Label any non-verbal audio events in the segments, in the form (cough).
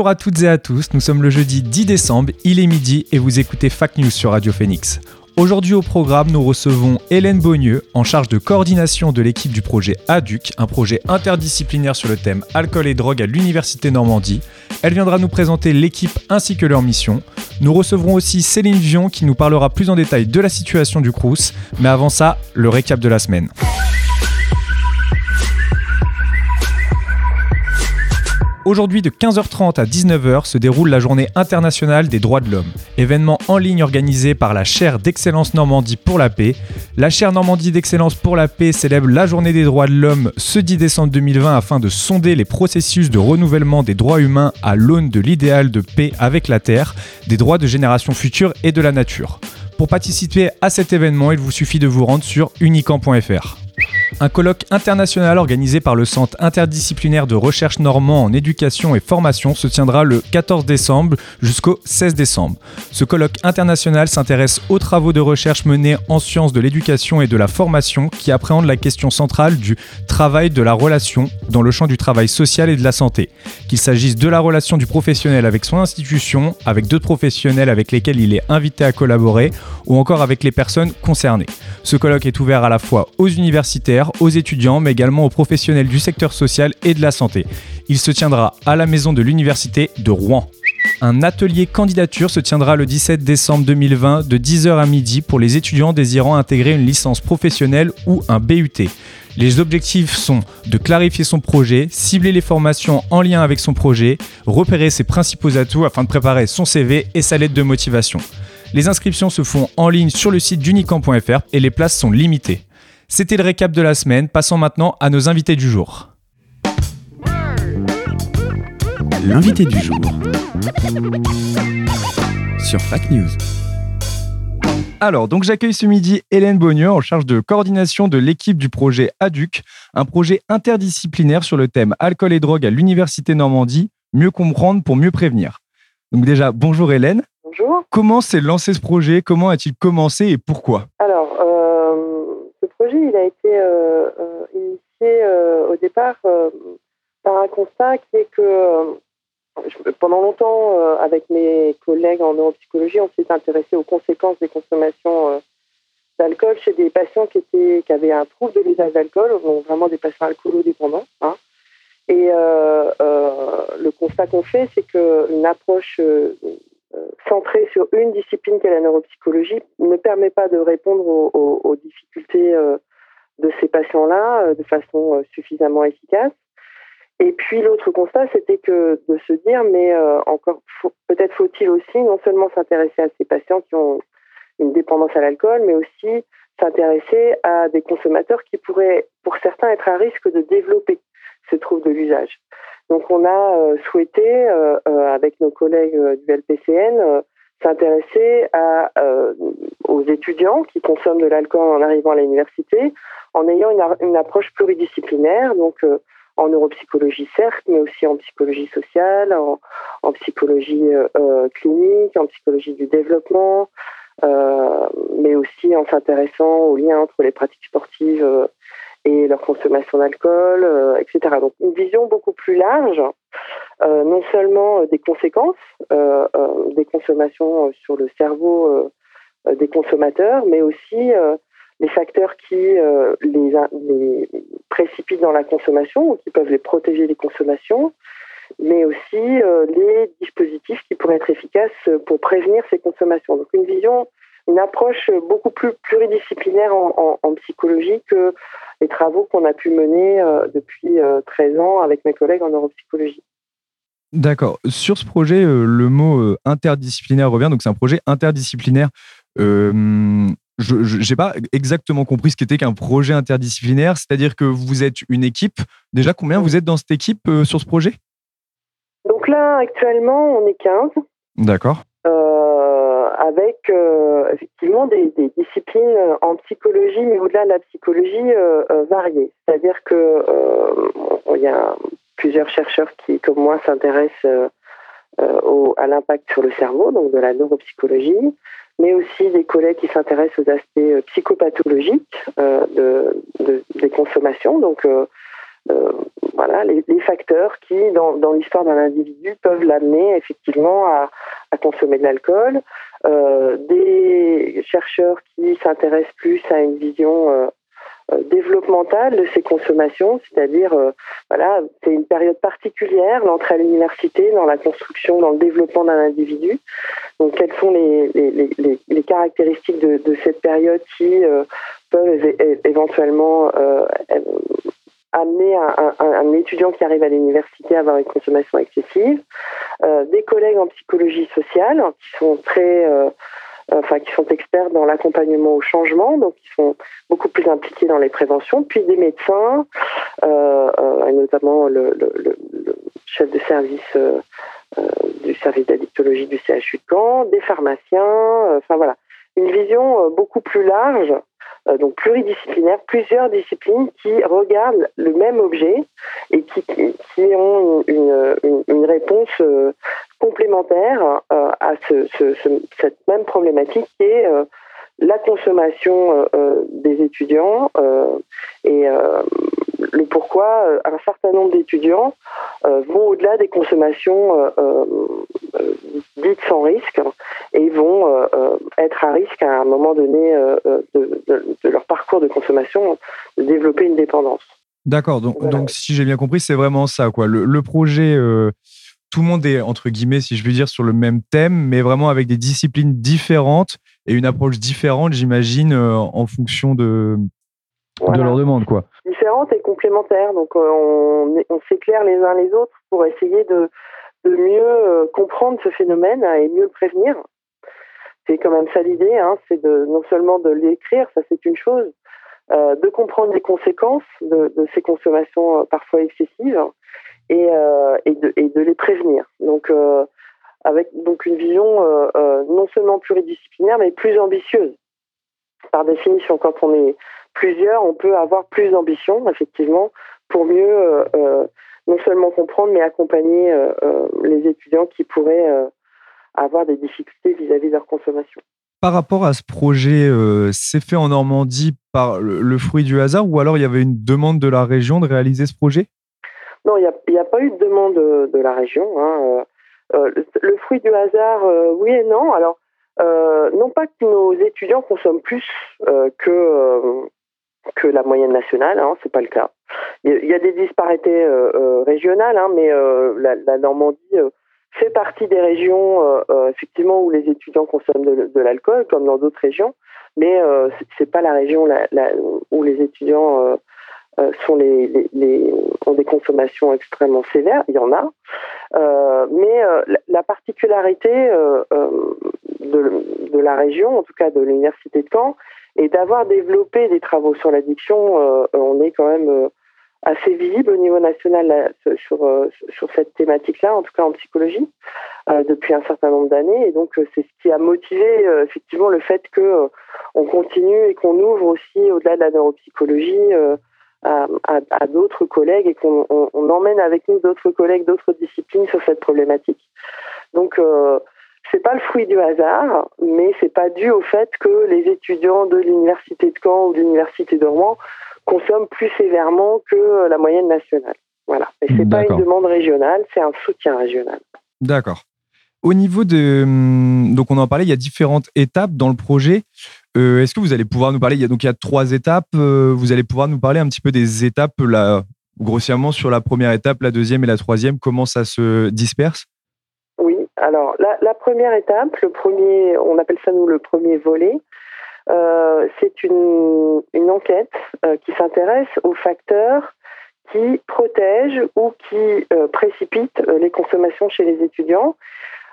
Bonjour à toutes et à tous, nous sommes le jeudi 10 décembre, il est midi et vous écoutez Fact News sur Radio Phoenix. Aujourd'hui au programme, nous recevons Hélène Beaunieux, en charge de coordination de l'équipe du projet ADUC, un projet interdisciplinaire sur le thème alcool et drogue à l'Université Normandie. Elle viendra nous présenter l'équipe ainsi que leur mission. Nous recevrons aussi Céline Vion qui nous parlera plus en détail de la situation du Crous, mais avant ça, le récap de la semaine. Aujourd'hui de 15h30 à 19h se déroule la journée internationale des droits de l'homme, événement en ligne organisé par la chaire d'excellence Normandie pour la paix. La chaire Normandie d'excellence pour la paix célèbre la journée des droits de l'homme ce 10 décembre 2020 afin de sonder les processus de renouvellement des droits humains à l'aune de l'idéal de paix avec la terre, des droits de générations futures et de la nature. Pour participer à cet événement, il vous suffit de vous rendre sur unicamp.fr. Un colloque international organisé par le Centre interdisciplinaire de recherche normand en éducation et formation se tiendra le 14 décembre jusqu'au 16 décembre. Ce colloque international s'intéresse aux travaux de recherche menés en sciences de l'éducation et de la formation qui appréhendent la question centrale du travail de la relation dans le champ du travail social et de la santé. Qu'il s'agisse de la relation du professionnel avec son institution, avec d'autres professionnels avec lesquels il est invité à collaborer ou encore avec les personnes concernées. Ce colloque est ouvert à la fois aux universitaires, aux étudiants, mais également aux professionnels du secteur social et de la santé. Il se tiendra à la maison de l'université de Rouen. Un atelier candidature se tiendra le 17 décembre 2020 de 10h à midi pour les étudiants désirant intégrer une licence professionnelle ou un BUT. Les objectifs sont de clarifier son projet, cibler les formations en lien avec son projet, repérer ses principaux atouts afin de préparer son CV et sa lettre de motivation. Les inscriptions se font en ligne sur le site d'unicamp.fr et les places sont limitées. C'était le récap de la semaine, passons maintenant à nos invités du jour. L'invité du jour sur Fact News. Alors, donc j'accueille ce midi Hélène Beaunieux en charge de coordination de l'équipe du projet ADUC, un projet interdisciplinaire sur le thème alcool et drogue à l'Université Normandie, mieux comprendre pour mieux prévenir. Donc déjà, bonjour Hélène. Bonjour. Comment s'est lancé ce projet? Comment a-t-il commencé et pourquoi? Alors, il a été euh, euh, initié euh, au départ par un constat qui est que pendant longtemps, avec mes collègues en neuropsychologie, on s'est intéressé aux conséquences des consommations d'alcool chez des patients qui, étaient, qui avaient un trouble de l'usage d'alcool, donc vraiment des patients alcoolodépendants. Hein. Et le constat qu'on fait, c'est qu'une approche euh, centrée sur une discipline qu'est la neuropsychologie ne permet pas de répondre aux, difficultés euh, de ces patients-là euh, de façon suffisamment efficace. Et puis l'autre constat, c'était que de se dire, mais encore peut-être faut-il aussi non seulement s'intéresser à ces patients qui ont une dépendance à l'alcool, mais aussi s'intéresser à des consommateurs qui pourraient, pour certains, être à risque de développer ce trouble de l'usage. Donc on a euh, souhaité, euh, euh, avec nos collègues du LPCN, s'intéresser aux étudiants qui consomment de l'alcool en arrivant à l'université, en ayant une, approche pluridisciplinaire, donc en neuropsychologie certes, mais aussi en psychologie sociale, en, psychologie clinique, en psychologie du développement, mais aussi en s'intéressant aux liens entre les pratiques sportives et leur consommation d'alcool, euh, etc. Donc une vision beaucoup plus large, euh, non seulement euh, des conséquences des consommations sur le cerveau des consommateurs, mais aussi les facteurs qui les, précipitent dans la consommation ou qui peuvent les protéger des consommations, mais aussi les dispositifs qui pourraient être efficaces pour prévenir ces consommations. Donc une vision, une approche beaucoup plus pluridisciplinaire en, en- en psychologie que les travaux qu'on a pu mener euh, depuis euh, 13 ans avec mes collègues en neuropsychologie. D'accord. Sur ce projet, euh, le mot euh, interdisciplinaire revient. Donc, c'est un projet interdisciplinaire. Euh, je n'ai pas exactement compris ce qu'était qu'un projet interdisciplinaire, c'est-à-dire que vous êtes une équipe. Déjà, combien vous êtes dans cette équipe euh, sur ce projet? Donc là, actuellement, on est 15. D'accord. Euh, avec euh, effectivement des, disciplines en psychologie, mais au-delà de la psychologie, euh, euh variées. C'est-à-dire que il y a plusieurs chercheurs qui, comme moi, s'intéressent à l'impact sur le cerveau, donc de la neuropsychologie, mais aussi des collègues qui s'intéressent aux aspects psychopathologiques de, de, des consommations, donc euh, voilà, les, facteurs qui, dans, l'histoire d'un individu, peuvent l'amener effectivement à, consommer de l'alcool. Euh, des chercheurs qui s'intéressent plus à une vision euh, euh développementale de ces consommations, c'est-à-dire, euh, voilà, c'est une période particulière, l'entrée à l'université, dans la construction, dans le développement d'un individu. Donc, quelles sont les, caractéristiques de, cette période qui euh, peuvent éventuellement amener un, étudiant qui arrive à l'université à avoir une consommation excessive, euh, des collègues en psychologie sociale qui sont très, euh, enfin qui sont experts dans l'accompagnement au changement, donc qui sont beaucoup plus impliqués dans les préventions, puis des médecins, euh, notamment le, le, chef de service du service d'addictologie du CHU de Caen, des pharmaciens, enfin voilà, une vision beaucoup plus large donc pluridisciplinaire, plusieurs disciplines qui regardent le même objet et qui, qui ont une, réponse euh, complémentaire euh, à ce, ce, ce, cette même problématique qui est la consommation des étudiants et le pourquoi un certain nombre d'étudiants vont au-delà des consommations dites sans risque et vont être à risque à un moment donné de, de, de, leur parcours de consommation de développer une dépendance. D'accord, donc, voilà. donc si j'ai bien compris, c'est vraiment ça. quoi. Le, le projet, euh, tout le monde est, entre guillemets, si je veux dire, sur le même thème, mais vraiment avec des disciplines différentes et une approche différente, j'imagine, euh, en fonction de, voilà. de leur demande. quoi. Différentes et complémentaires. Donc euh, on, on s'éclaire les uns les autres pour essayer de, de mieux comprendre ce phénomène et mieux le prévenir c'est quand même ça l'idée, hein, c'est de non seulement de l'écrire, ça c'est une chose, euh, de comprendre les conséquences de, de ces consommations euh, parfois excessives et, euh, et, de, les prévenir. Donc euh, avec donc une vision euh, non seulement pluridisciplinaire mais plus ambitieuse. Par définition, quand on est plusieurs, on peut avoir plus d'ambition effectivement pour mieux non seulement comprendre mais accompagner les étudiants qui pourraient avoir des difficultés vis-à-vis -vis de leur consommation. Par rapport à ce projet, c'est fait en Normandie par le, fruit du hasard ou alors il y avait une demande de la région de réaliser ce projet? Non, il n'y a, pas eu de demande de, de la région. Hein. Euh, le, le, fruit du hasard, euh, oui et non. Alors, euh, non pas que nos étudiants consomment plus euh, que, que la moyenne nationale, hein, c'est pas le cas. Il y a des disparités régionales, hein, mais la, Normandie fait partie des régions euh, euh, effectivement où les étudiants consomment de, l'alcool, comme dans d'autres régions, mais euh, c'est pas la région où les étudiants euh, euh, sont les, ont des consommations extrêmement sévères. Il y en a, mais la, particularité de, la région, en tout cas de l'université de Caen, est d'avoir développé des travaux sur l'addiction. on est quand même assez visible au niveau national sur, euh, sur cette thématique-là, en tout cas en psychologie, euh, depuis un certain nombre d'années. Et donc, euh, c'est ce qui a motivé euh, effectivement le fait que euh, on continue et qu'on ouvre aussi, au-delà de la neuropsychologie, euh, à, à, à d'autres collègues et qu'on on, on emmène avec nous d'autres collègues, d'autres disciplines sur cette problématique. Donc, c'est pas le fruit du hasard, mais c'est pas dû au fait que les étudiants de l'université de Caen ou de l'université de Rouen consomme plus sévèrement que la moyenne nationale. Voilà. Et c'est pas une demande régionale, c'est un soutien régional. D'accord. Au niveau de, hum, donc on en parlait, il y a différentes étapes dans le projet. Euh, Est-ce que vous allez pouvoir nous parler Il y a donc il y a trois étapes. Euh, vous allez pouvoir nous parler un petit peu des étapes grossièrement sur la première étape, la deuxième et la troisième. Comment ça se disperse? Oui. Alors la, première étape, le premier, on appelle ça nous le premier volet. Euh, c'est une, enquête qui s'intéresse aux facteurs qui protègent ou qui précipitent les consommations chez les étudiants.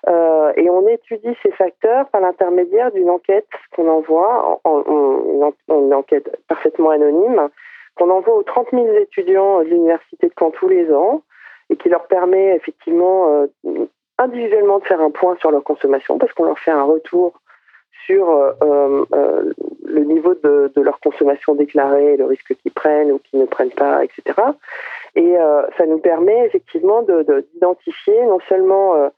Euh, et on étudie ces facteurs par l'intermédiaire d'une enquête qu'on envoie, en, en, une enquête parfaitement anonyme, qu'on envoie aux 30 000 étudiants de l'Université de Caen tous les ans et qui leur permet effectivement euh, individuellement de faire un point sur leur consommation parce qu'on leur fait un retour sur euh, le niveau de, leur consommation déclarée, le risque qu'ils prennent ou qu'ils ne prennent pas, etc. Et ça nous permet effectivement d'identifier non seulement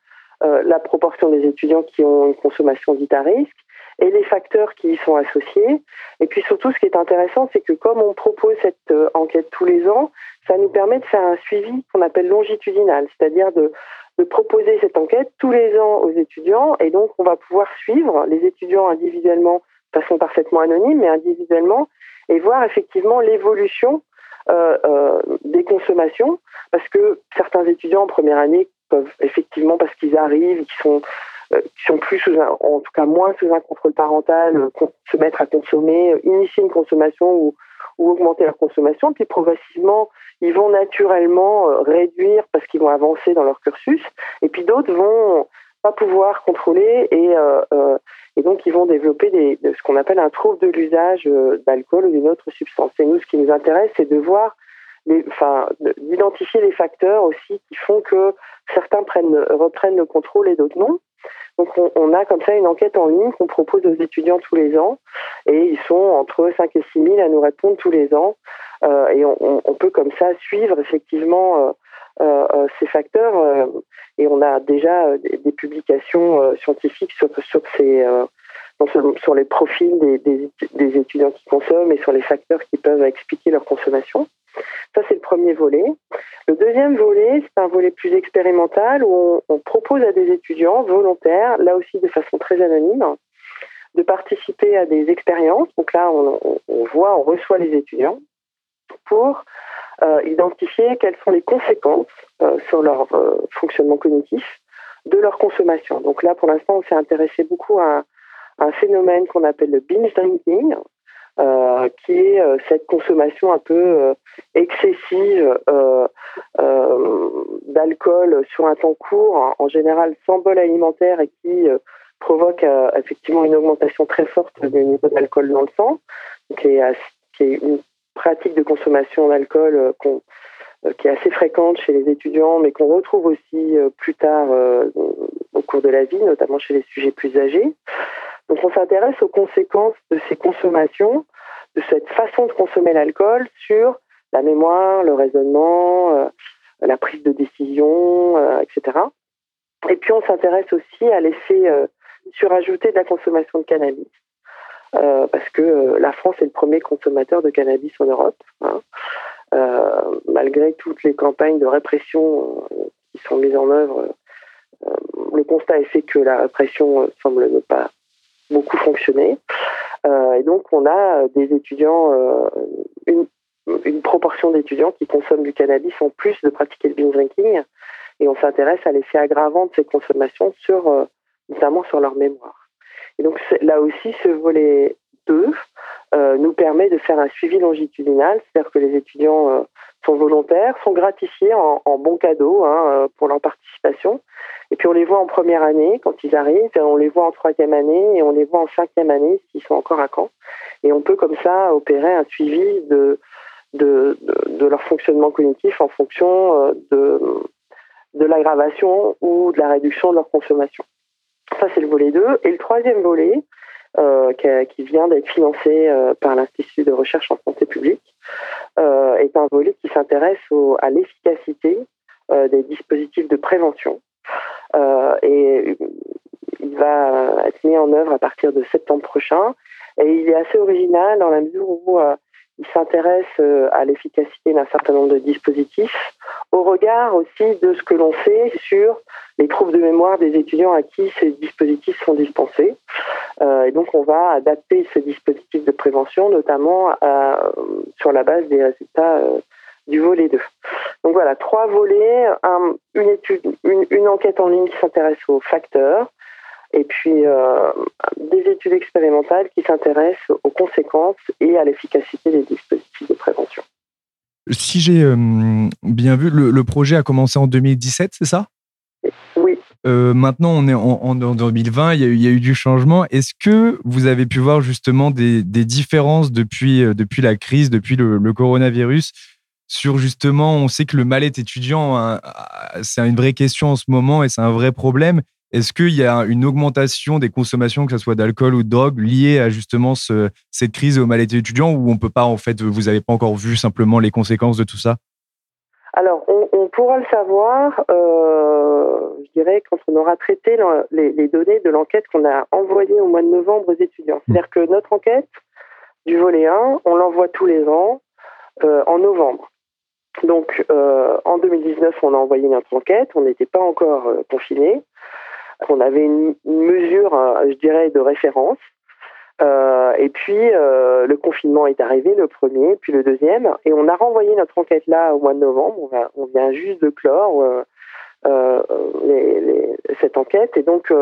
la proportion des étudiants qui ont une consommation dite à risque et les facteurs qui y sont associés. Et puis surtout, ce qui est intéressant, c'est que comme on propose cette enquête tous les ans, ça nous permet de faire un suivi qu'on appelle longitudinal, c'est-à-dire de, proposer cette enquête tous les ans aux étudiants et donc on va pouvoir suivre les étudiants individuellement de façon parfaitement anonyme, mais individuellement, et voir effectivement l'évolution euh, euh, des consommations, parce que certains étudiants en première année peuvent effectivement, parce qu'ils arrivent, qui sont euh, qui sont plus sous un, en tout cas moins sous un contrôle parental, euh, se mettre à consommer, euh, initier une consommation ou, ou augmenter leur consommation, puis progressivement ils vont naturellement réduire parce qu'ils vont avancer dans leur cursus, et puis d'autres vont pas pouvoir contrôler et, et donc ils vont développer des, ce qu'on appelle un trouble de l'usage d'alcool ou d'une autre substance. Et nous, ce qui nous intéresse, c'est de voir, enfin, d'identifier les facteurs aussi qui font que certains prennent, reprennent le contrôle et d'autres non. Donc on, a comme ça une enquête en ligne qu'on propose aux étudiants tous les ans et ils sont entre 5 et 6 000 à nous répondre tous les ans euh, et on, peut comme ça suivre effectivement euh, euh, ces facteurs et on a déjà des, publications scientifiques sur, sur ces sur les profils des, des, étudiants qui consomment et sur les facteurs qui peuvent expliquer leur consommation. Ça, c'est le premier volet. Le deuxième volet, c'est un volet plus expérimental où on, propose à des étudiants volontaires, là aussi de façon très anonyme, de participer à des expériences. Donc là, on, voit, on reçoit les étudiants pour euh, identifier quelles sont les conséquences euh, sur leur euh, fonctionnement cognitif de leur consommation. Donc là, pour l'instant, on s'est intéressé beaucoup à, à un phénomène qu'on appelle le binge drinking, qui est euh, cette consommation un peu euh, excessive d'alcool sur un temps court, en, en, général sans bol alimentaire, et qui provoque effectivement une augmentation très forte du niveau d'alcool dans le sang, qui est, une pratique de consommation d'alcool qui est assez fréquente chez les étudiants, mais qu'on retrouve aussi plus tard au cours de la vie, notamment chez les sujets plus âgés. On s'intéresse aux conséquences de ces consommations, de cette façon de consommer l'alcool sur la mémoire, le raisonnement, euh, la prise de décision, euh, etc. Et puis on s'intéresse aussi à l'effet euh, surajouté de la consommation de cannabis. parce que la France est le premier consommateur de cannabis en Europe. Hein. malgré toutes les campagnes de répression qui sont mises en œuvre, le constat est fait que la répression semble ne pas beaucoup fonctionné. Euh, et donc, on a des étudiants, euh, une, proportion d'étudiants qui consomment du cannabis en plus de pratiquer le binge drinking. Et on s'intéresse à l'effet aggravant de ces consommations, sur, euh, notamment sur leur mémoire. Et donc, là aussi, ce volet 2 euh, nous permet de faire un suivi longitudinal, c'est-à-dire que les étudiants sont volontaires, sont gratifiés en, en bon cadeau hein, pour leur participation. Et puis on les voit en première année quand ils arrivent, on les voit en troisième année et on les voit en cinquième année s'ils sont encore à Caen. Et on peut comme ça opérer un suivi de, de, leur fonctionnement cognitif en fonction euh, de, de l'aggravation ou de la réduction de leur consommation. Ça, c'est le volet 2. Et le troisième volet, euh, qui, vient d'être financé euh, par l'Institut de recherche en santé publique, euh, est un volet qui s'intéresse à l'efficacité des dispositifs de prévention et il va être mis en œuvre à partir de septembre prochain. Et il est assez original dans la mesure où s'intéresse euh, à l'efficacité d'un certain nombre de dispositifs, au regard aussi de ce que l'on sait sur les troubles de mémoire des étudiants à qui ces dispositifs sont dispensés. Euh, et donc on va adapter ce dispositif de prévention, notamment à, sur la base des résultats euh, du volet 2. Donc voilà, trois volets, un, une, étude, une, enquête en ligne qui s'intéresse aux facteurs, et puis euh, des études expérimentales qui s'intéressent aux conséquences et à l'efficacité des dispositifs de prévention. Si j'ai euh, bien vu, le, le, projet a commencé en 2017, c'est ça? Oui, Euh, maintenant, on est en, en- en 2020, il y, a eu, il y a eu du changement. Est-ce que vous avez pu voir justement des, des différences depuis, depuis la crise, depuis le, le coronavirus sur justement, on sait que le mal-être étudiant, hein, ah, c'est une vraie question en ce moment et c'est un vrai problème. Est-ce qu'il y a une augmentation des consommations, que ce soit d'alcool ou de drogue, liée à justement ce- cette crise et au mal-être étudiant, ou on peut pas en fait, vous n'avez pas encore vu simplement les conséquences de tout ça? Alors, on, on pourra le savoir, euh, je dirais, quand on aura traité les, les données de l'enquête qu'on a envoyée au mois de novembre aux étudiants. C'est-à-dire que notre enquête du volet 1, on l'envoie tous les ans euh, en novembre. Donc, euh, en 2019, on a envoyé notre enquête, on n'était pas encore euh, confinés. On avait une, une mesure, euh, je dirais, de référence. Euh, et puis, euh, le confinement est arrivé, le premier, puis le deuxième. Et on a renvoyé notre enquête là au mois de novembre. On, va- on vient juste de clore euh, les- les- cette enquête. Et donc,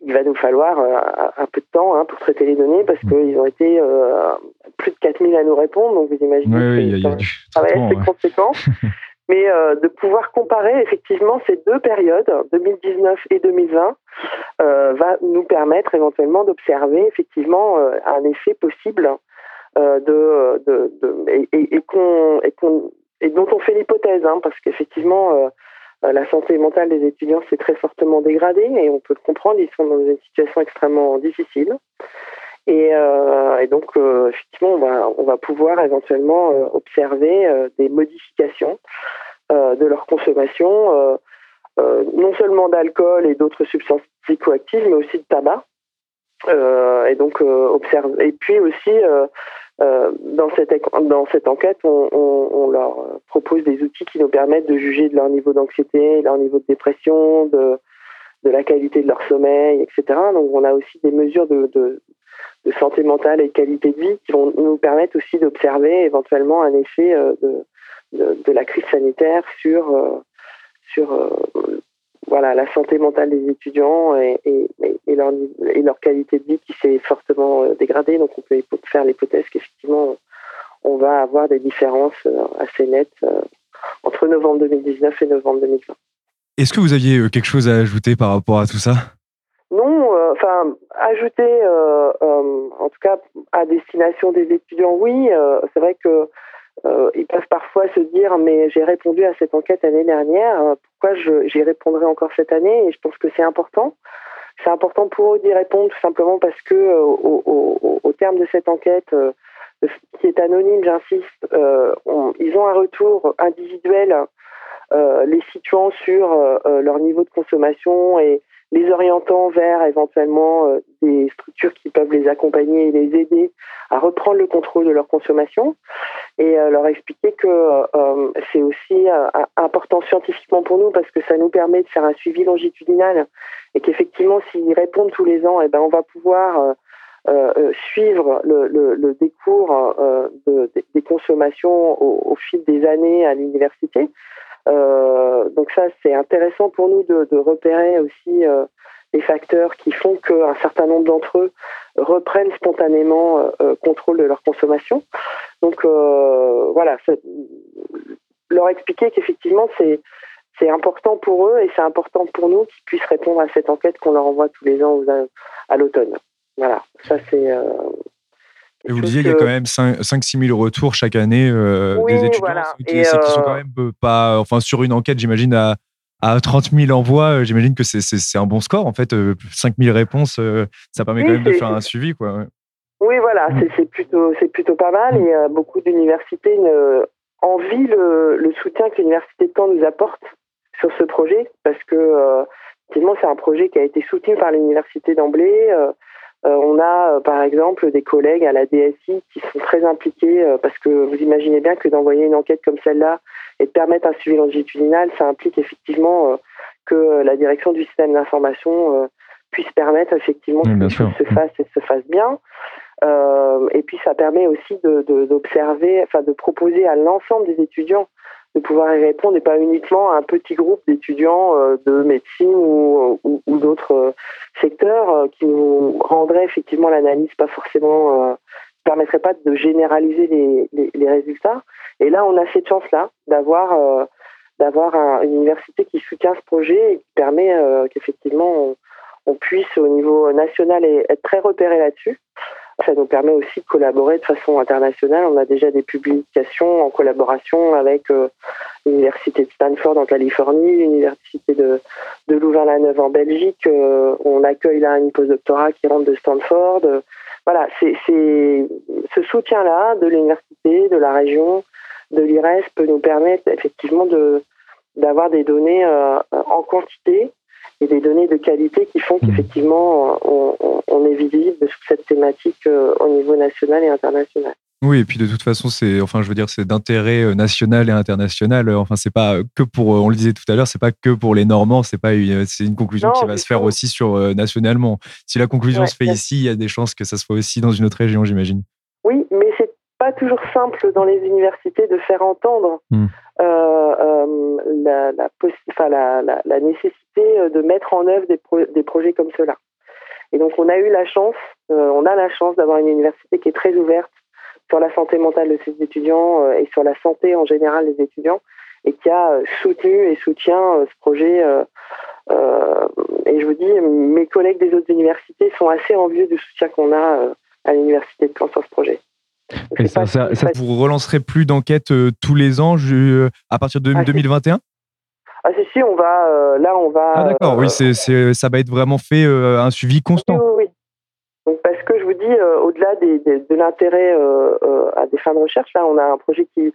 il va nous falloir un peu de temps hein, pour traiter les données parce qu'ils ont été plus de 4000 à nous répondre. Donc, vous imaginez Oui, que oui, y a- y a du ouais. conséquent. (laughs) Mais euh, de pouvoir comparer effectivement ces deux périodes, 2019 et 2020, euh, va nous permettre éventuellement d'observer effectivement euh, un effet possible et, dont on fait l'hypothèse, hein, parce qu'effectivement la santé mentale des étudiants s'est très fortement dégradée et on peut le comprendre, ils sont dans une situation extrêmement difficile. Et, euh, et donc euh, effectivement on va pouvoir éventuellement euh, observer euh, des modifications de leur consommation. non seulement d'alcool et d'autres substances psychoactives, mais aussi de tabac. Et donc observe. Et puis aussi dans cette enquête, on, leur propose des outils qui nous permettent de juger de leur niveau d'anxiété, leur niveau de dépression, de de la qualité de leur sommeil, etc. Donc on a aussi des mesures de, de, de santé mentale et de qualité de vie qui vont nous permettre aussi d'observer éventuellement un effet euh, de, de, de la crise sanitaire sur euh, sur euh, voilà la santé mentale des étudiants et, et, leur, et leur qualité de vie qui s'est fortement dégradée. Donc on peut faire l'hypothèse qu'effectivement on va avoir des différences assez nettes entre novembre 2019 et novembre 2020. Est-ce que vous aviez quelque chose à ajouter par rapport à tout ça? Non, euh, enfin, ajouter, euh, euh, en tout cas, à destination des étudiants, oui. euh, c'est vrai que ils peuvent parfois se dire, mais j'ai répondu à cette enquête l'année dernière, pourquoi j'y répondrai encore cette année? Et je pense que c'est important. C'est important pour eux d'y répondre tout simplement parce que au, terme de cette enquête, qui est anonyme, j'insiste, ils ont un retour individuel les situant sur leur niveau de consommation et les orientant vers éventuellement euh, des structures qui peuvent les accompagner et les aider à reprendre le contrôle de leur consommation et euh, leur expliquer que euh, c'est aussi important scientifiquement pour nous parce que ça nous permet de faire un suivi longitudinal et qu'effectivement s'ils répondent tous les ans, eh ben, on va pouvoir suivre le, décours de, des- consommations au fil des années à l'université. Euh, donc ça, c'est intéressant pour nous de, repérer aussi euh, les facteurs qui font qu'un certain nombre d'entre eux reprennent spontanément euh, contrôle de leur consommation. Donc voilà, leur expliquer qu'effectivement c'est important pour eux et c'est important pour nous qu'ils puissent répondre à cette enquête qu'on leur envoie tous les ans à l'automne. Voilà, ça c'est. Et vous quelque disiez, il y a quand que- même 5-6 000 retours chaque année euh, Oui, des étudiants, voilà. qui, Et, qui sont euh, quand même pas. Enfin, sur une enquête, j'imagine, à, à 30 000 envois, euh, j'imagine que c'est- un bon score. En fait, euh, 5 000 réponses, ça permet Oui, quand même de faire un suivi. Quoi. ouais. Oui, voilà, Mm. c'est- plutôt, plutôt pas mal et euh, beaucoup d'universités envient le, le soutien que l'université de Caen nous apporte sur ce projet parce que effectivement c'est un projet qui a été soutenu par l'université d'emblée. Euh, on a euh, par exemple des collègues à la DSI qui sont très impliqués euh, parce que vous imaginez bien que d'envoyer une enquête comme celle-là et de permettre un suivi longitudinal, ça implique effectivement que la direction du système d'information puisse permettre effectivement Oui, que sûr. se fassent et se fassent bien. Euh, et puis ça permet aussi de- de- d'observer, enfin de proposer à l'ensemble des étudiants de pouvoir y répondre et pas uniquement à un petit groupe d'étudiants euh, de médecine ou, ou, ou d'autres euh, secteurs euh, qui nous rendraient effectivement l'analyse pas forcément euh, permettrait pas de généraliser les, les, résultats. Et là, on a cette chance-là d'avoir euh, d'avoir un- une université qui soutient ce projet et qui permet euh, qu'effectivement on, puisse au niveau national être très repéré là-dessus. Ça nous permet aussi de collaborer de façon internationale. On a déjà des publications en collaboration avec euh, l'université de Stanford en Californie, l'université de, Louvain-la-Neuve en Belgique. Euh, on accueille là une postdoctorat qui rentre de Stanford. Voilà, c'est ce soutien-là de l'université, de la région, de l'IRES peut nous permettre effectivement d'avoir des données euh, en quantité et des données de qualité qui font qu'effectivement euh, on, on- on est visible sur cette thématique euh, au niveau national et international. Oui, et puis de toute façon, c'est, enfin, je veux dire, c'est d'intérêt euh, national et international. Enfin, c'est pas que pour, on le disait tout à l'heure, c'est pas que pour les Normands. C'est pas, une- c'est une conclusion Non, qui va se faire aussi sur euh, nationalement. Si la conclusion Ouais, se fait ouais. ici, il y a des chances que ça se fait aussi dans une autre région, j'imagine. Oui, mais c'est pas toujours simple dans les universités de faire entendre Hmm. euh, la, la, nécessité euh, de mettre en œuvre des, des projets comme cela. Et donc on a eu la chance, euh, on a la chance d'avoir une université qui est très ouverte sur la santé mentale de ses étudiants euh, et sur la santé en général des étudiants et qui a euh, soutenu et soutient euh, ce projet. euh, euh, et je vous dis, mes collègues des autres universités sont assez envieux du soutien qu'on a euh, à l'université de Caen sur ce projet. Et ça, vous relancerait plus d'enquêtes euh, tous les ans je- à partir de Ah, si. 2021 Ah si si, on va euh, là on va. Ah d'accord, euh, oui, c'est, ça va être vraiment fait euh, un suivi oui, constant. oui, oui. Donc parce que je vous dis, euh, au-delà des, des- de l'intérêt euh, euh, à des fins de recherche, là on a un projet qui,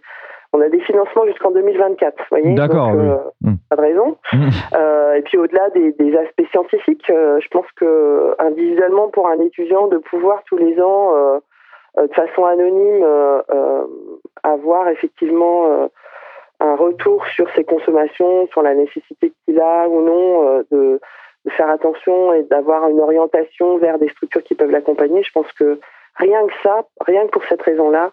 on a des financements jusqu'en 2024. Vous voyez D'accord, Donc, oui. euh, Mm. Pas de raison. Mm. Euh, et puis au-delà des, des aspects scientifiques, euh, je pense que individuellement pour un étudiant de pouvoir tous les ans, euh, euh, de façon anonyme, euh, euh, avoir effectivement euh, un retour sur ses consommations, sur la nécessité qu'il a ou non euh, de, faire attention et d'avoir une orientation vers des structures qui peuvent l'accompagner. Je pense que rien que ça, rien que pour cette raison-là,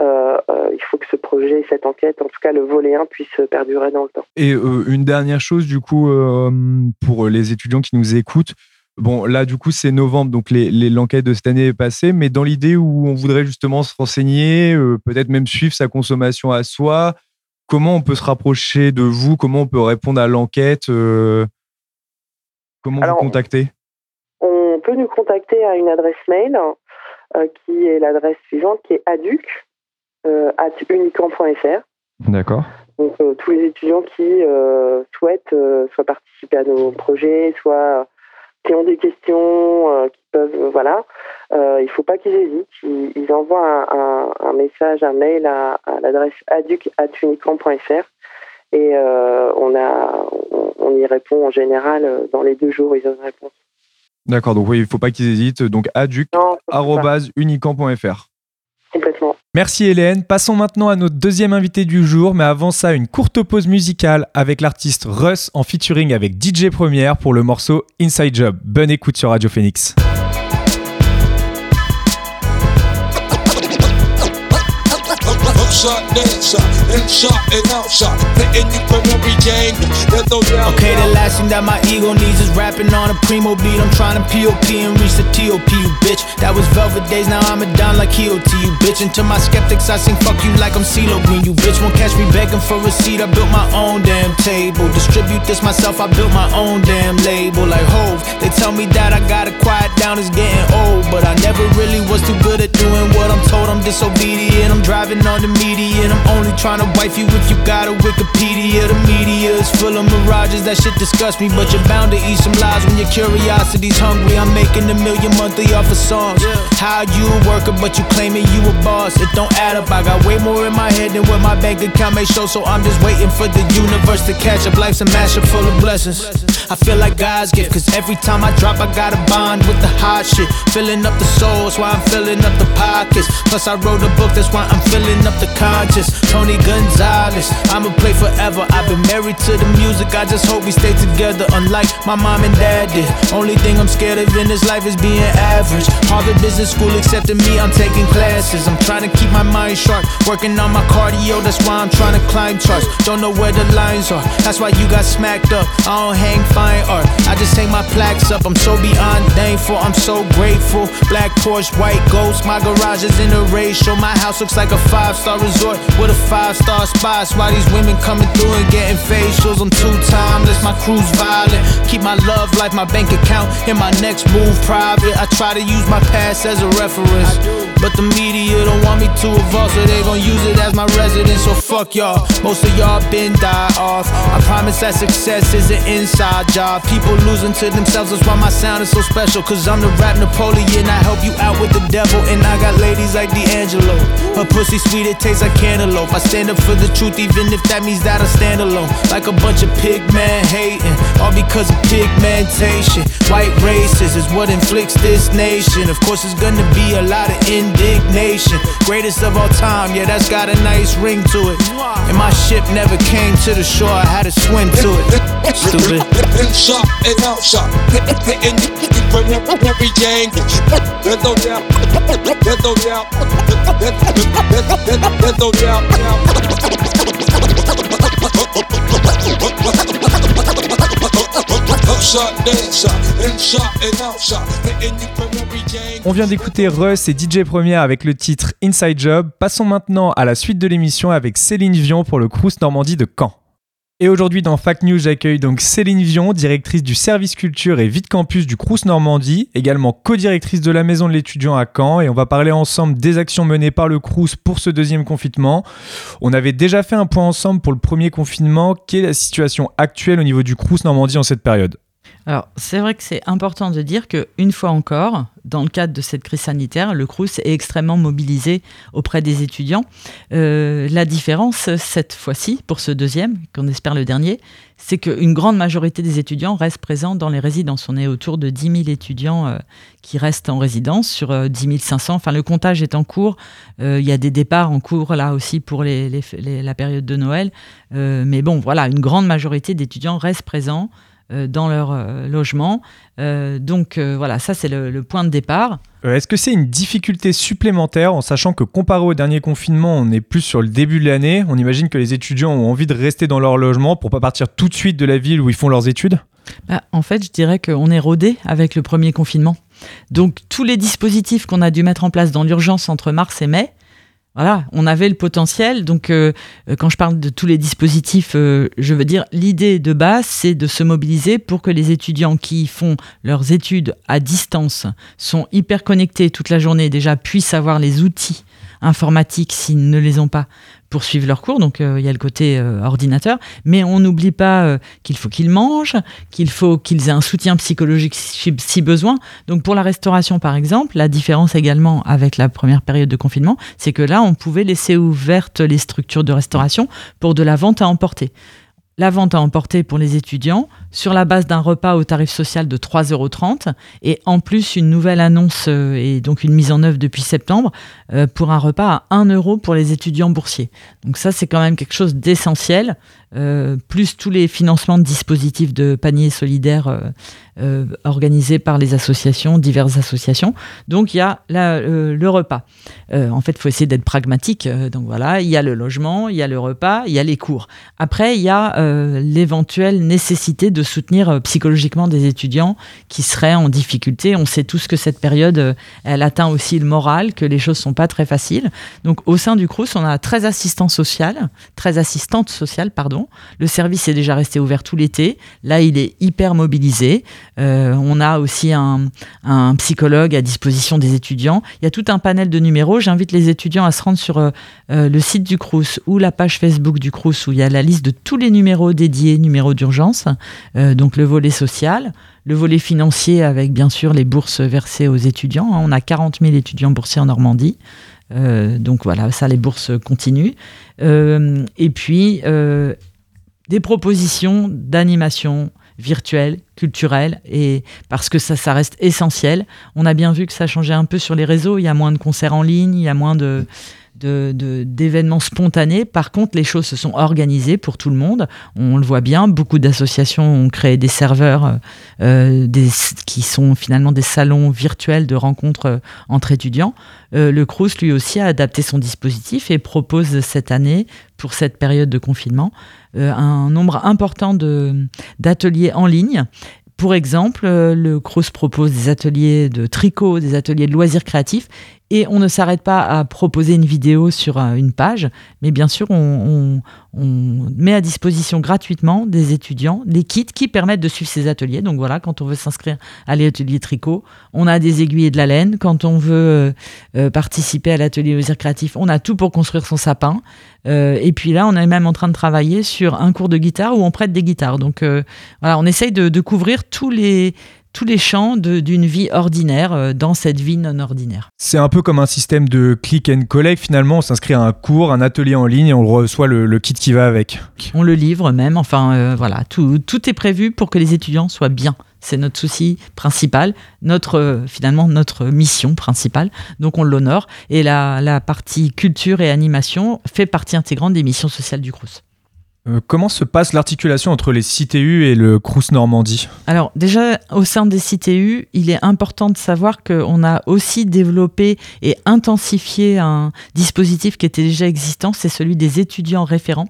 euh, euh, il faut que ce projet, cette enquête, en tout cas le volet 1, puisse perdurer dans le temps. Et euh, une dernière chose, du coup, euh, pour les étudiants qui nous écoutent. Bon, là, du coup, c'est novembre, donc les- les- l'enquête de cette année est passée, mais dans l'idée où on voudrait justement se renseigner, euh, peut-être même suivre sa consommation à soi, comment on peut se rapprocher de vous? Comment on peut répondre à l'enquête euh, Comment Alors, vous contacter? On peut nous contacter à une adresse mail euh, qui est l'adresse suivante, qui est aduc, at unicamp.fr. D'accord. Donc tous les étudiants qui souhaitent soit participer à nos projets, soit qui ont des questions, euh, qui peuvent, euh, voilà, euh, il ne faut pas qu'ils hésitent. Ils, ils envoient un, un- un message, un mail à, à l'adresse aduc@unicamp.fr et euh, on a, on, on y répond en général dans les deux jours. Ils ont une réponse. D'accord, donc oui, il ne faut pas qu'ils hésitent. Donc, aduc.unicamp.fr. complètement. Merci Hélène. Passons maintenant à notre deuxième invité du jour, mais avant ça, une courte pause musicale avec l'artiste Russ en featuring avec DJ Première pour le morceau Inside Job. Bonne écoute sur Radio Phoenix. Hookshot, dancer, in-shot and outshot. Hitting you from every angle. There's no doubt. Okay, the last thing that my ego needs is rapping on a primo beat. I'm trying to POP and reach the TOP, you bitch. That was Velvet Days, now I'm a down like EOT, you bitch. And to my skeptics, I sing fuck you like I'm CeeLo Green. You bitch won't catch me begging for a seat. I built my own damn table. Distribute this myself, I built my own damn label. Like Hove, they tell me that I gotta quiet down, it's getting old. But I never really was too good at doing what I'm told. I'm disobedient, I'm driving on the media. And I'm only trying to wife you if you got a Wikipedia. The media is full of mirages, that shit disgusts me. But you're bound to eat some lies when your curiosity's hungry. I'm making a million monthly off of songs. How you a worker, but you claiming you a boss? It don't add up. I got way more in my head than what my bank account may show. So I'm just waiting for the universe to catch up. Life's a mashup full of blessings. I feel like God's gift, cause every time I drop, I got a bond with the hot shit. Filling up the souls, why I'm filling up the pockets. Plus, I wrote a book, that's why I'm filling up the conscious. Tony Gonzalez, I'ma play forever. I've been married to the music, I just hope we stay together. Unlike my mom and dad did. Only thing I'm scared of in this life is being average. Harvard Business School accepted me, I'm taking classes. I'm trying to keep my mind sharp, working on my cardio, that's why I'm trying to climb charts. Don't know where the lines are, that's why you got smacked up. I don't hang fine art. I just hang my plaques up. I'm so beyond thankful. I'm so grateful. Black Porsche, white ghost. My garage is in a ratio. My house looks like a five star resort with a five star spots. Why these women coming through and getting facials? I'm too timeless. My crew's violent. Keep my love life, my bank account, and my next move private. I try to use my past as a reference. But the media don't want me to evolve, so they gon' use it as my residence. So fuck y'all. Most of y'all been die off. I promise that success is an inside job. People losing to themselves, that's why my sound is so special. Cause I'm the rap Napoleon. I help you out with the devil, and I got ladies like D'Angelo. Her pussy sweet, it tastes like cantaloupe. I stand up for the truth, even if that means that I stand alone. Like a bunch of pig men hating, all because of pigmentation. White races is what inflicts this nation. Of course, it's gonna be a lot of indignation. Greatest of all time, yeah, that's got a nice ring to it. And my ship never came to the shore, I had to swim to it. Stupid. Inside and you from every doubt, On vient d'écouter Russ et DJ Première avec le titre Inside Job. Passons maintenant à la suite de l'émission avec Céline Vion pour le Crous Normandie de Caen. Et aujourd'hui dans Fact News, j'accueille donc Céline Vion, directrice du service culture et vide campus du Crous Normandie, également co-directrice de la maison de l'étudiant à Caen. Et on va parler ensemble des actions menées par le Crous pour ce deuxième confinement. On avait déjà fait un point ensemble pour le premier confinement. Quelle est la situation actuelle au niveau du Crous Normandie en cette période? Alors, c'est vrai que c'est important de dire que une fois encore, dans le cadre de cette crise sanitaire, le Crous est extrêmement mobilisé auprès des étudiants. Euh, la différence, cette fois-ci, pour ce deuxième, qu'on espère le dernier, c'est qu'une grande majorité des étudiants restent présents dans les résidences. On est autour de 10 000 étudiants euh, qui restent en résidence sur euh, 10 500. Enfin, le comptage est en cours. Euh, Il y a des départs en cours là aussi pour la période de Noël. Euh, mais bon, voilà, une grande majorité d'étudiants restent présents euh, dans leur euh, logement. Euh, donc euh, voilà, ça c'est le, le point de départ. Euh, Est-ce que c'est une difficulté supplémentaire en sachant que comparé au dernier confinement, on est plus sur le début de l'année? On imagine que les étudiants ont envie de rester dans leur logement pour pas partir tout de suite de la ville où ils font leurs études? Bah, en fait, je dirais qu'on est rodé avec le premier confinement. Donc tous les dispositifs qu'on a dû mettre en place dans l'urgence entre mars et mai, voilà, on avait le potentiel. Donc euh, euh, quand je parle de tous les dispositifs, euh, je veux dire l'idée de base, c'est de se mobiliser pour que les étudiants qui font leurs études à distance, sont hyper connectés toute la journée, déjà puissent avoir les outils informatiques s'ils ne les ont pas pour suivre leurs cours. Donc euh, il y a le côté euh, ordinateur, mais on n'oublie pas euh, qu'il faut qu'ils mangent, qu'il faut qu'ils aient un soutien psychologique si, si besoin. Donc pour la restauration par exemple, la différence également avec la première période de confinement, c'est que là on pouvait laisser ouvertes les structures de restauration pour de la vente à emporter. La vente à emporter pour les étudiants sur la base d'un repas au tarif social de 3,30 euros et en plus une nouvelle annonce euh, et donc une mise en œuvre depuis septembre euh, pour un repas à 1 euro pour les étudiants boursiers. Donc ça c'est quand même quelque chose d'essentiel, euh, plus tous les financements de dispositifs de panier solidaire euh, par les associations, diverses associations. Donc il y a euh, le repas. Euh, en fait, il faut essayer d'être pragmatique. euh, donc voilà, il y a le logement, il y a le repas, il y a les cours. Après, il y a l'éventuelle nécessité de soutenir psychologiquement des étudiants qui seraient en difficulté. On sait tous que cette période, elle atteint aussi le moral, que les choses sont pas très faciles. Donc au sein du CRUS, on a 13 assistants sociales, 13 assistantes sociales, pardon. Le service est déjà resté ouvert tout l'été. Là, il est hyper mobilisé. Euh, on a aussi un, psychologue à disposition des étudiants. Il y a tout un panel de numéros. J'invite les étudiants à se rendre sur euh, euh, le site du CRUS ou la page Facebook du CRUS où il y a la liste de tous les numéros dédiés, numéros d'urgence, donc le volet social, le volet financier avec bien sûr les bourses versées aux étudiants. hein. On a 40 000 étudiants boursiers en Normandie. Donc voilà, ça, les bourses continuent. Et puis, des propositions d'animation virtuelle, culturelle, et parce que ça, ça reste essentiel. On a bien vu que ça changeait un peu sur les réseaux. Il y a moins de concerts en ligne, il y a moins de, de- de- d'événements spontanés. Par contre, les choses se sont organisées pour tout le monde. On le voit bien, beaucoup d'associations ont créé des serveurs euh, qui sont finalement des salons virtuels de rencontres euh, entre étudiants. Euh, le Crous, lui aussi, a adapté son dispositif et propose cette année, pour cette période de confinement, un nombre important de- d'ateliers en ligne. Pour exemple, le Crous propose des ateliers de tricot, des ateliers de loisirs créatifs, et on ne s'arrête pas à proposer une vidéo sur euh, une page, mais bien sûr, on, met à disposition gratuitement des étudiants les kits qui permettent de suivre ces ateliers. Donc voilà, quand on veut s'inscrire à l'atelier tricot, on a des aiguilles et de la laine. Quand on veut euh, euh, participer à l'atelier loisirs créatifs, on a tout pour construire son sapin. Et puis là, on est même en train de travailler sur un cours de guitare où on prête des guitares. Donc voilà, on essaye de couvrir tous les, tous les champs d'une vie ordinaire euh, dans cette vie non ordinaire. C'est un peu comme un système de click and collect finalement. On s'inscrit à un cours, un atelier en ligne et on reçoit le, le kit qui va avec. On le livre même. Enfin, euh, voilà, tout, tout est prévu pour que les étudiants soient bien. C'est notre souci principal, notre euh, finalement notre mission principale. Donc on l'honore. Et la, la partie culture et animation fait partie intégrante des missions sociales du Crous. Euh, comment se passe l'articulation entre les CTU et le Crous Normandie? Alors déjà, au sein des CTU, il est important de savoir qu'on a aussi développé et intensifié un dispositif qui était déjà existant, c'est celui des étudiants référents.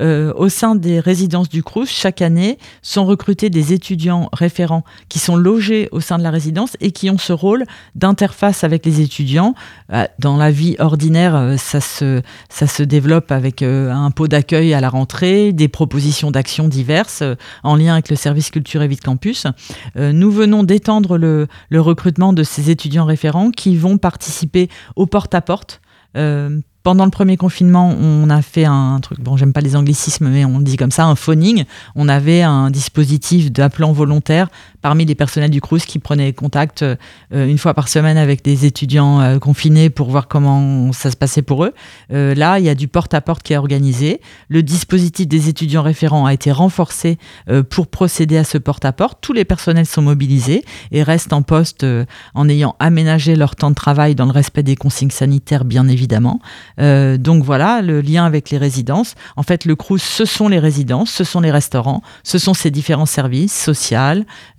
Euh, au sein des résidences du Crous, chaque année, sont recrutés des étudiants référents qui sont logés au sein de la résidence et qui ont ce rôle d'interface avec les étudiants. Euh, Dans la vie ordinaire, euh, ça se, développe avec un pot d'accueil à la rentrée, des propositions d'actions diverses en lien avec le service culture et vie de campus. Nous venons d'étendre le, recrutement de ces étudiants référents qui vont participer au porte-à-porte. Pendant le premier confinement, on a fait un truc, bon, j'aime pas les anglicismes, mais on dit comme ça, un phoning. On avait un dispositif d'appelant volontaire parmi les personnels du Crous qui prenaient contact euh, une fois par semaine avec des étudiants euh, confinés pour voir comment ça se passait pour eux. Euh, là, il y a du porte-à-porte qui est organisé. Le dispositif des étudiants référents a été renforcé pour procéder à ce porte-à-porte. Tous les personnels sont mobilisés et restent en poste en ayant aménagé leur temps de travail dans le respect des consignes sanitaires, bien évidemment. Euh, donc voilà, le lien avec les résidences. En fait, le Crous, ce sont les résidences, ce sont les restaurants, ce sont ces différents services sociaux,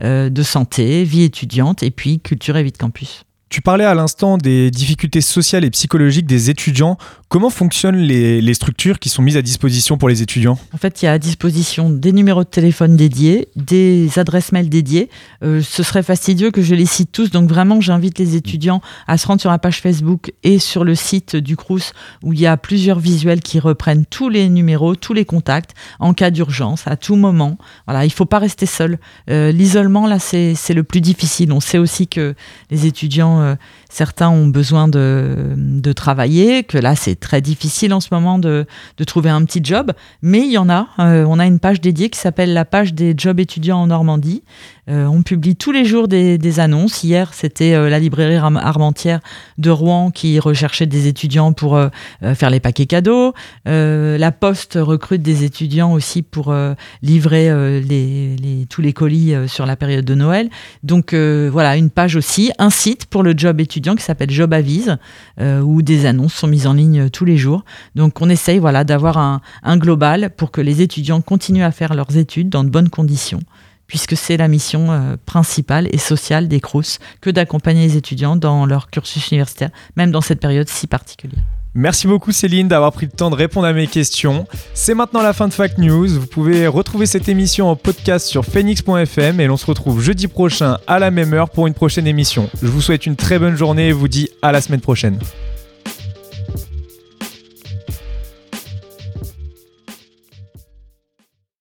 euh, de santé, vie étudiante et puis culture et vie de campus. Tu parlais à l'instant des difficultés sociales et psychologiques des étudiants. Comment fonctionnent les, structures qui sont mises à disposition pour les étudiants? En fait, il y a à disposition des numéros de téléphone dédiés, des adresses mail dédiées. Euh, ce serait fastidieux que je les cite tous, donc vraiment, j'invite les étudiants à se rendre sur la page Facebook et sur le site du Crous où il y a plusieurs visuels qui reprennent tous les numéros, tous les contacts en cas d'urgence, à tout moment. Voilà, il faut pas rester seul. Euh, L'isolement, là, c'est le plus difficile. On sait aussi que les étudiants, euh, certains ont besoin de, travailler, que là, c'est très difficile en ce moment de, trouver un petit job, mais il y en a. Euh, on a une page dédiée qui s'appelle la page des jobs étudiants en Normandie. Euh, on publie tous les jours des, annonces. Hier, c'était euh, la librairie Armentière de Rouen qui recherchait des étudiants pour faire les paquets cadeaux. La Poste recrute des étudiants aussi pour livrer tous les colis sur la période de Noël. Donc voilà, une page aussi, un site pour le job étudiant qui s'appelle Job Avise, euh, où des annonces sont mises en ligne euh, tous les jours. Donc on essaye voilà, d'avoir un, global pour que les étudiants continuent à faire leurs études dans de bonnes conditions puisque c'est la mission euh, principale et sociale des CROUS que d'accompagner les étudiants dans leur cursus universitaire, même dans cette période si particulière. Merci beaucoup Céline d'avoir pris le temps de répondre à mes questions. C'est maintenant la fin de Fact News. Vous pouvez retrouver cette émission en podcast sur phoenix.fm et l'on se retrouve jeudi prochain à la même heure pour une prochaine émission. Je vous souhaite une très bonne journée et vous dis à la semaine prochaine.